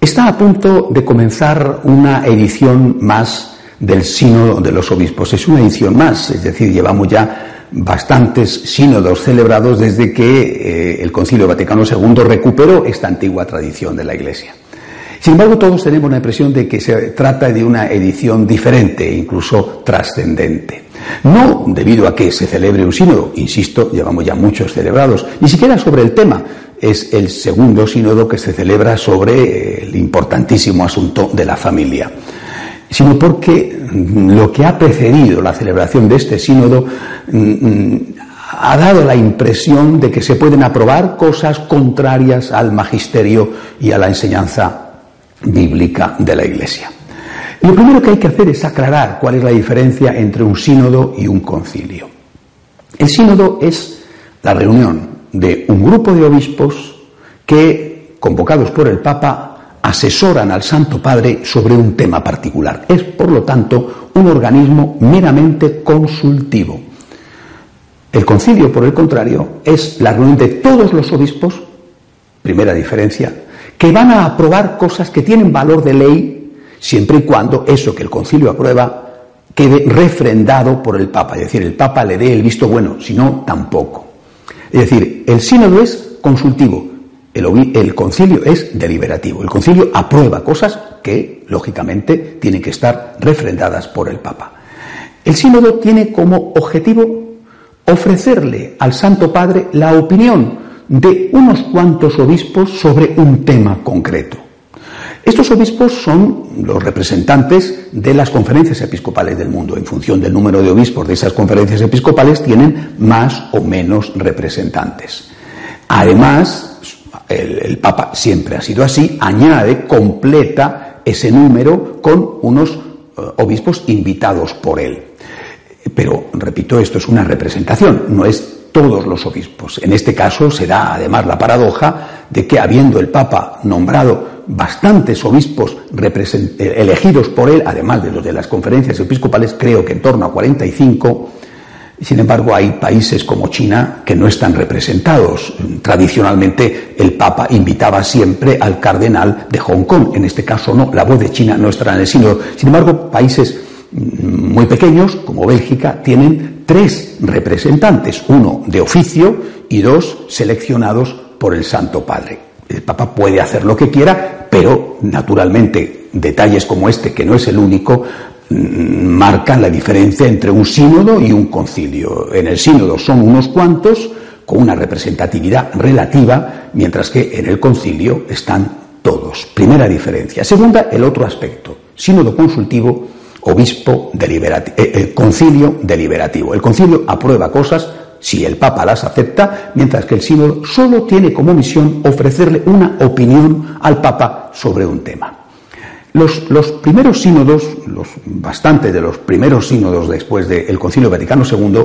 Está a punto de comenzar una edición más del Sínodo de los Obispos. Es una edición más, es decir, llevamos ya bastantes sínodos celebrados desde que eh, el Concilio Vaticano II recuperó esta antigua tradición de la Iglesia. Sin embargo, todos tenemos la impresión de que se trata de una edición diferente, incluso trascendente. No debido a que se celebre un sínodo, insisto, llevamos ya muchos celebrados, ni siquiera sobre el tema, es el segundo sínodo que se celebra sobre el importantísimo asunto de la familia, sino porque lo que ha precedido la celebración de este sínodo mm, ha dado la impresión de que se pueden aprobar cosas contrarias al magisterio y a la enseñanza bíblica de la Iglesia. Lo primero que hay que hacer es aclarar cuál es la diferencia entre un sínodo y un concilio. El sínodo es la reunión de un grupo de obispos que, convocados por el Papa, asesoran al Santo Padre sobre un tema particular. Es, por lo tanto, un organismo meramente consultivo. El concilio, por el contrario, es la reunión de todos los obispos, primera diferencia, que van a aprobar cosas que tienen valor de ley siempre y cuando eso que el concilio aprueba quede refrendado por el Papa, es decir, el Papa le dé el visto bueno, si no, tampoco. Es decir, el sínodo es consultivo, el, concilio es deliberativo. El concilio aprueba cosas que, lógicamente, tienen que estar refrendadas por el Papa. El sínodo tiene como objetivo ofrecerle al Santo Padre la opinión de unos cuantos obispos sobre un tema concreto. Estos obispos son los representantes de las conferencias episcopales del mundo. En función del número de obispos de esas conferencias episcopales tienen más o menos representantes. Además, el, Papa siempre ha sido así, añade, completa ese número con unos eh, obispos invitados por él. Pero, repito, esto es una representación, no es todos los obispos. En este caso se da además la paradoja de que habiendo el Papa nombrado bastantes obispos eh, elegidos por él, además de los de las conferencias episcopales, creo que en torno a 45, sin embargo, hay países como China que no están representados. Tradicionalmente, el Papa invitaba siempre al cardenal de Hong Kong. En este caso, no. La voz de China no estará en el sínodo. Sin embargo, países mm, muy pequeños, como Bélgica, tienen tres representantes, uno de oficio y dos seleccionados por el Santo Padre. El Papa puede hacer lo que quiera, pero naturalmente detalles como este, que no es el único, mm, marcan la diferencia entre un sínodo y un concilio. En el sínodo son unos cuantos con una representatividad relativa, mientras que en el concilio están todos. Primera diferencia. Segunda, el otro aspecto. Sínodo consultivo, obispo deliberativo, eh, eh, concilio deliberativo. El concilio aprueba cosas si el Papa las acepta, mientras que el sínodo solo tiene como misión ofrecerle una opinión al Papa sobre un tema. Los, primeros sínodos, los, bastante de los primeros sínodos después del Concilio Vaticano II,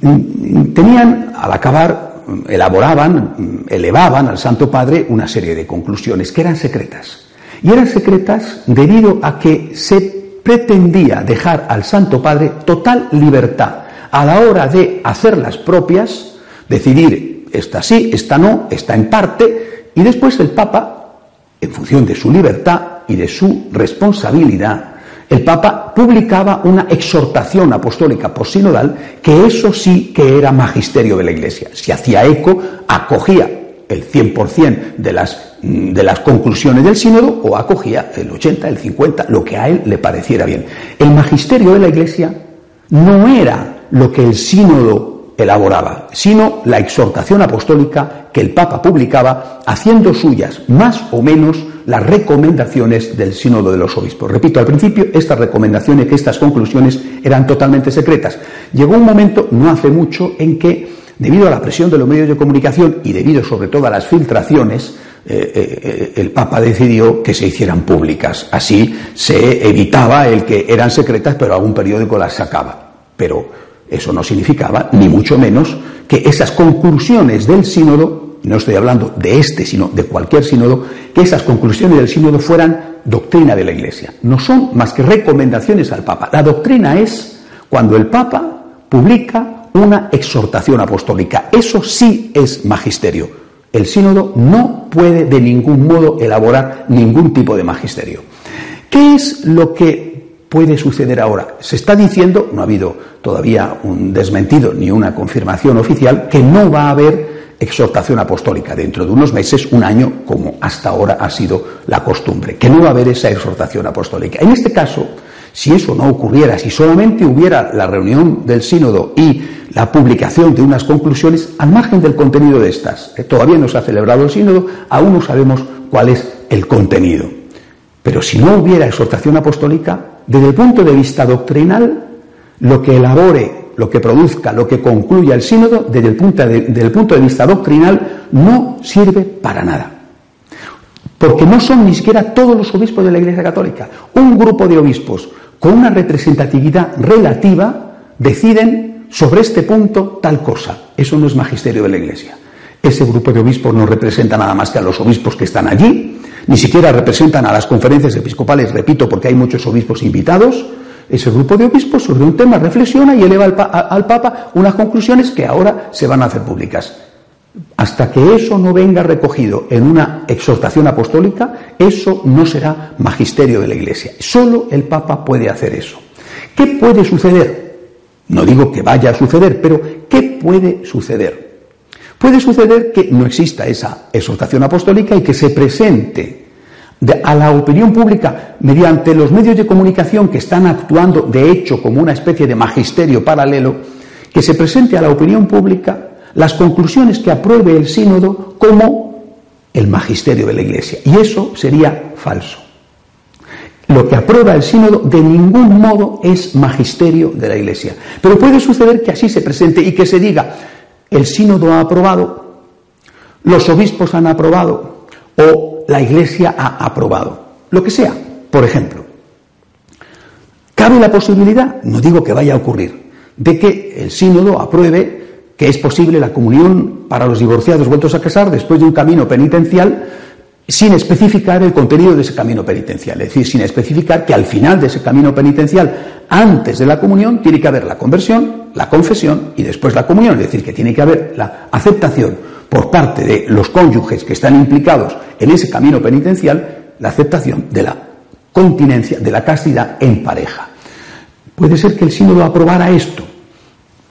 mm, tenían, al acabar, elaboraban, elevaban al Santo Padre una serie de conclusiones que eran secretas. Y eran secretas debido a que se pretendía dejar al Santo Padre total libertad a la hora de hacer las propias, decidir esta sí, esta no, esta en parte, y después el Papa, en función de su libertad y de su responsabilidad, el Papa publicaba una exhortación apostólica posinodal que eso sí que era magisterio de la Iglesia. Se hacía eco, acogía el 100% de las, de las conclusiones del sínodo o acogía el 80, el 50, lo que a él le pareciera bien. El magisterio de la Iglesia no era lo que el sínodo elaboraba, sino la exhortación apostólica que el Papa publicaba, haciendo suyas más o menos las recomendaciones del Sínodo de los Obispos. Repito, al principio estas recomendaciones, estas conclusiones eran totalmente secretas. Llegó un momento, no hace mucho, en que, debido a la presión de los medios de comunicación y debido sobre todo a las filtraciones, eh, eh, el Papa decidió que se hicieran públicas. Así se evitaba el que eran secretas, pero algún periódico las sacaba. Pero eso no significaba, ni mucho menos, que esas conclusiones del sínodo, no estoy hablando de este, sino de cualquier sínodo, que esas conclusiones del sínodo fueran doctrina de la Iglesia. No son más que recomendaciones al Papa. La doctrina es cuando el Papa publica una exhortación apostólica. Eso sí es magisterio. El sínodo no puede de ningún modo elaborar ningún tipo de magisterio. ¿Qué es lo que puede suceder ahora. Se está diciendo, no ha habido todavía un desmentido ni una confirmación oficial, que no va a haber exhortación apostólica dentro de unos meses, un año, como hasta ahora ha sido la costumbre, que no va a haber esa exhortación apostólica. En este caso, si eso no ocurriera, si solamente hubiera la reunión del sínodo y la publicación de unas conclusiones, al margen del contenido de estas, todavía no se ha celebrado el sínodo, aún no sabemos cuál es el contenido. Pero si no hubiera exhortación apostólica, desde el punto de vista doctrinal, lo que elabore, lo que produzca, lo que concluya el sínodo, desde el punto de, punto de vista doctrinal, no sirve para nada. Porque no son ni siquiera todos los obispos de la Iglesia Católica. Un grupo de obispos con una representatividad relativa deciden sobre este punto tal cosa. Eso no es magisterio de la Iglesia. Ese grupo de obispos no representa nada más que a los obispos que están allí, ni siquiera representan a las conferencias episcopales, repito, porque hay muchos obispos invitados. Ese grupo de obispos sobre un tema reflexiona y eleva al, Papa unas conclusiones que ahora se van a hacer públicas. Hasta que eso no venga recogido en una exhortación apostólica, eso no será magisterio de la Iglesia. Solo el Papa puede hacer eso. ¿Qué puede suceder? No digo que vaya a suceder, pero ¿qué puede suceder? Puede suceder que no exista esa exhortación apostólica y que se presente a la opinión pública mediante los medios de comunicación que están actuando de hecho como una especie de magisterio paralelo, que se presente a la opinión pública las conclusiones que apruebe el sínodo como el magisterio de la Iglesia. Y eso sería falso. Lo que aprueba el sínodo de ningún modo es magisterio de la Iglesia. Pero puede suceder que así se presente y que se diga, el sínodo ha aprobado, los obispos han aprobado o la iglesia ha aprobado. Lo que sea, por ejemplo. Cabe la posibilidad, no digo que vaya a ocurrir, de que el sínodo apruebe que es posible la comunión para los divorciados vueltos a casar después de un camino penitencial sin especificar el contenido de ese camino penitencial, es decir, sin especificar que al final de ese camino penitencial, antes de la comunión, tiene que haber la conversión, la confesión y después la comunión, es decir, que tiene que haber la aceptación por parte de los cónyuges que están implicados en ese camino penitencial, la aceptación de la continencia, de la castidad en pareja. Puede ser que el sínodo aprobara esto.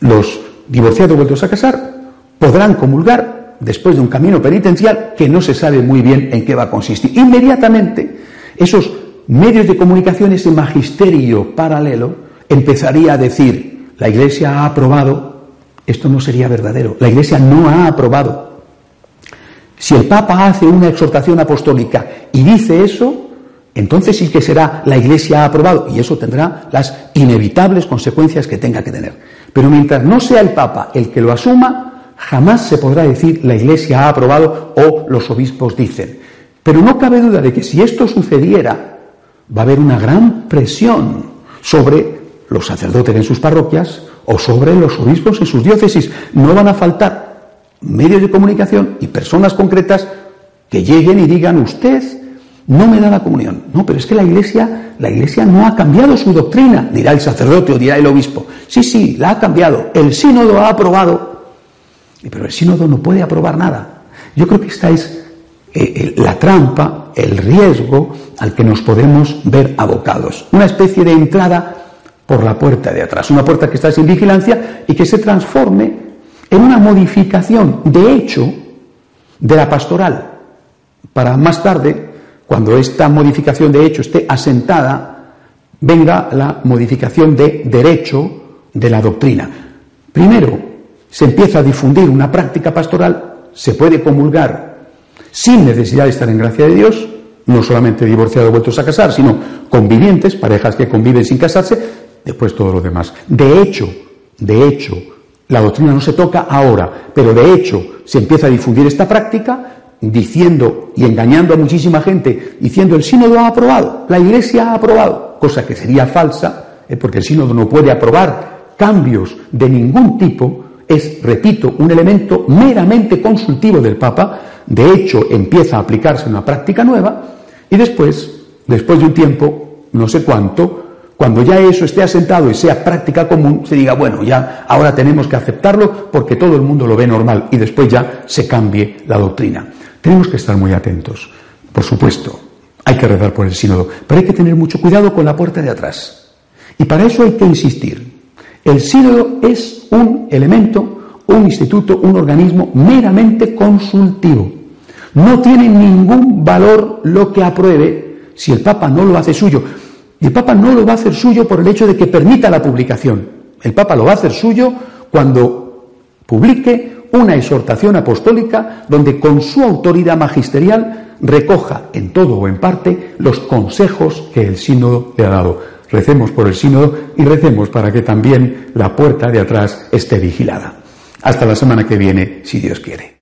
Los divorciados vueltos a casar podrán comulgar después de un camino penitencial que no se sabe muy bien en qué va a consistir. Inmediatamente, esos medios de comunicación, ese magisterio paralelo, empezaría a decir, la Iglesia ha aprobado, esto no sería verdadero, la Iglesia no ha aprobado. Si el Papa hace una exhortación apostólica y dice eso, entonces sí que será la Iglesia ha aprobado y eso tendrá las inevitables consecuencias que tenga que tener. Pero mientras no sea el Papa el que lo asuma, jamás se podrá decir la Iglesia ha aprobado o los obispos dicen. Pero no cabe duda de que si esto sucediera, va a haber una gran presión sobre los sacerdotes en sus parroquias o sobre los obispos en sus diócesis. No van a faltar medios de comunicación y personas concretas que lleguen y digan usted no me da la comunión. No, pero es que la Iglesia, la Iglesia no ha cambiado su doctrina, dirá el sacerdote o dirá el obispo. Sí, sí, la ha cambiado. El sínodo ha aprobado pero el sínodo no puede aprobar nada. Yo creo que esta es eh, la trampa, el riesgo al que nos podemos ver abocados. Una especie de entrada por la puerta de atrás, una puerta que está sin vigilancia y que se transforme en una modificación de hecho de la pastoral, para más tarde, cuando esta modificación de hecho esté asentada, venga la modificación de derecho de la doctrina. Primero, se empieza a difundir una práctica pastoral, se puede comulgar sin necesidad de estar en gracia de Dios, no solamente divorciados vueltos a casar, sino convivientes, parejas que conviven sin casarse, después todo lo demás. De hecho, de hecho, la doctrina no se toca ahora, pero de hecho se empieza a difundir esta práctica diciendo y engañando a muchísima gente, diciendo el sínodo ha aprobado, la iglesia ha aprobado, cosa que sería falsa, eh, porque el sínodo no puede aprobar cambios de ningún tipo, es, repito, un elemento meramente consultivo del Papa, de hecho empieza a aplicarse una práctica nueva, y después, después de un tiempo, no sé cuánto, cuando ya eso esté asentado y sea práctica común, se diga, bueno, ya ahora tenemos que aceptarlo porque todo el mundo lo ve normal y después ya se cambie la doctrina. Tenemos que estar muy atentos, por supuesto. Hay que rezar por el sínodo, pero hay que tener mucho cuidado con la puerta de atrás. Y para eso hay que insistir. El sínodo es un elemento, un instituto, un organismo meramente consultivo. No tiene ningún valor lo que apruebe si el Papa no lo hace suyo. Y el Papa no lo va a hacer suyo por el hecho de que permita la publicación. El Papa lo va a hacer suyo cuando publique una exhortación apostólica donde con su autoridad magisterial recoja en todo o en parte los consejos que el sínodo le ha dado. Recemos por el sínodo y recemos para que también la puerta de atrás esté vigilada. Hasta la semana que viene, si Dios quiere.